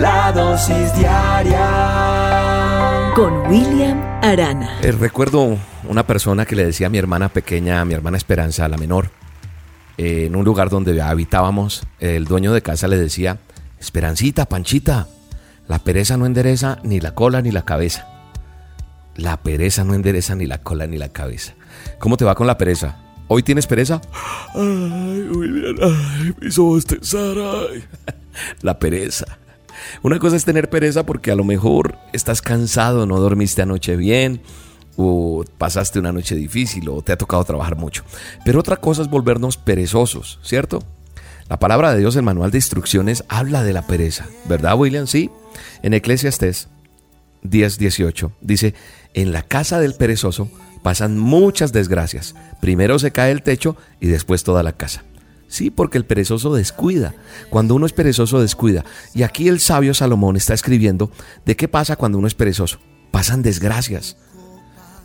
La dosis diaria con William Arana. Eh, recuerdo una persona que le decía a mi hermana pequeña, a mi hermana Esperanza, la menor, eh, en un lugar donde habitábamos, el dueño de casa le decía, Esperancita, Panchita, la pereza no endereza ni la cola ni la cabeza. La pereza no endereza ni la cola ni la cabeza. ¿Cómo te va con la pereza? ¿Hoy tienes pereza? Ay, William, ay, mis ojos ay. La pereza. Una cosa es tener pereza porque a lo mejor estás cansado, no dormiste anoche bien, o pasaste una noche difícil, o te ha tocado trabajar mucho. Pero otra cosa es volvernos perezosos, ¿cierto? La palabra de Dios, el manual de instrucciones, habla de la pereza, ¿verdad, William? Sí. En Eclesiastes 10:18 dice: En la casa del perezoso pasan muchas desgracias. Primero se cae el techo y después toda la casa. Sí, porque el perezoso descuida. Cuando uno es perezoso, descuida. Y aquí el sabio Salomón está escribiendo de qué pasa cuando uno es perezoso. Pasan desgracias.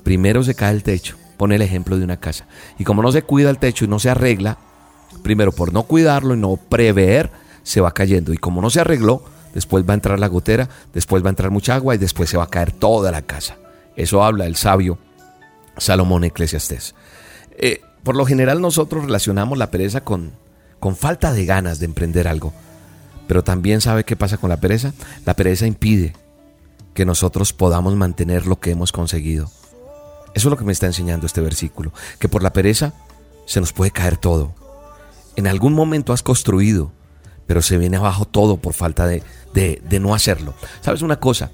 Primero se cae el techo. Pone el ejemplo de una casa. Y como no se cuida el techo y no se arregla, primero por no cuidarlo y no prever, se va cayendo. Y como no se arregló, después va a entrar la gotera, después va a entrar mucha agua y después se va a caer toda la casa. Eso habla el sabio Salomón Eclesiastés. Eh, por lo general nosotros relacionamos la pereza con, con falta de ganas de emprender algo. Pero también sabe qué pasa con la pereza. La pereza impide que nosotros podamos mantener lo que hemos conseguido. Eso es lo que me está enseñando este versículo. Que por la pereza se nos puede caer todo. En algún momento has construido, pero se viene abajo todo por falta de, de, de no hacerlo. ¿Sabes una cosa?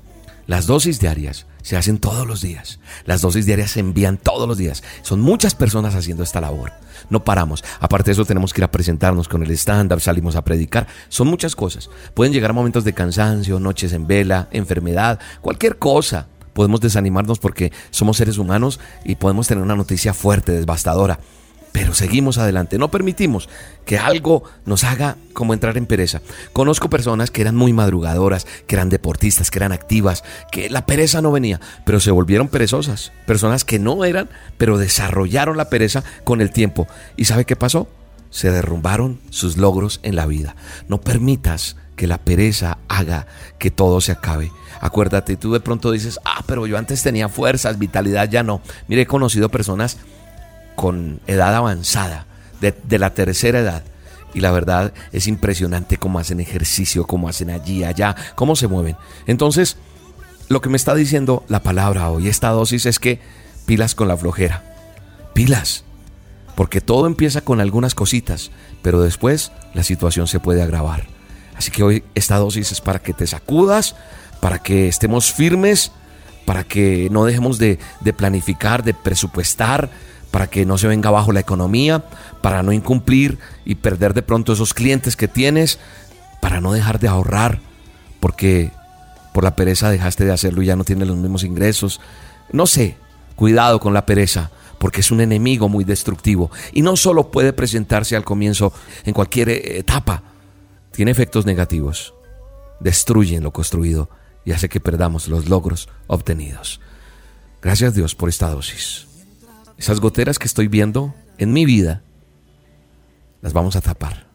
Las dosis diarias se hacen todos los días. Las dosis diarias se envían todos los días. Son muchas personas haciendo esta labor. No paramos. Aparte de eso, tenemos que ir a presentarnos con el estándar, salimos a predicar. Son muchas cosas. Pueden llegar momentos de cansancio, noches en vela, enfermedad, cualquier cosa. Podemos desanimarnos porque somos seres humanos y podemos tener una noticia fuerte, devastadora pero seguimos adelante. No permitimos que algo nos haga como entrar en pereza. Conozco personas que eran muy madrugadoras, que eran deportistas, que eran activas, que la pereza no venía, pero se volvieron perezosas. Personas que no eran, pero desarrollaron la pereza con el tiempo. ¿Y sabe qué pasó? Se derrumbaron sus logros en la vida. No permitas que la pereza haga que todo se acabe. Acuérdate, tú de pronto dices, ah, pero yo antes tenía fuerzas, vitalidad, ya no. Mire, he conocido personas con edad avanzada, de, la tercera edad. Y la verdad es impresionante cómo hacen ejercicio, cómo hacen allí, allá, cómo se mueven. Entonces, lo que me está diciendo la palabra hoy, esta dosis, es que pilas con la flojera. Pilas. Porque todo empieza con algunas cositas, pero después la situación se puede agravar. Así que hoy esta dosis es para que te sacudas, para que estemos firmes, para que no dejemos de, de planificar, de presupuestar, para que no se venga abajo la economía, para no incumplir y perder de pronto esos clientes que tienes, para no dejar de ahorrar, porque por la pereza dejaste de hacerlo y ya no tienes los mismos ingresos. No sé, cuidado con la pereza, porque es un enemigo muy destructivo y no solo puede presentarse al comienzo en cualquier etapa, tiene efectos negativos, destruyen lo construido y hace que perdamos los logros obtenidos. Gracias Dios por esta dosis. Esas goteras que estoy viendo en mi vida, las vamos a tapar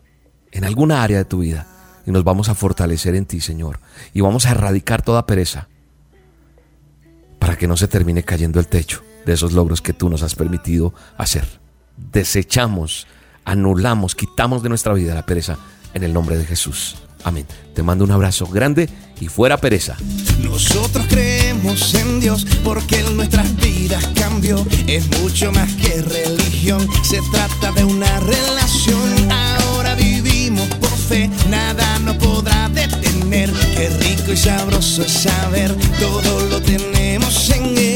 en alguna área de tu vida y nos vamos a fortalecer en ti, Señor. Y vamos a erradicar toda pereza para que no se termine cayendo el techo de esos logros que tú nos has permitido hacer. Desechamos, anulamos, quitamos de nuestra vida la pereza en el nombre de Jesús. Amén. Te mando un abrazo grande y fuera pereza. Nosotros creemos en Dios porque en nuestras vidas cambió. Es mucho más que religión, se trata de una relación. Ahora vivimos por fe, nada nos podrá detener. Qué rico y sabroso es saber, todo lo tenemos en Él.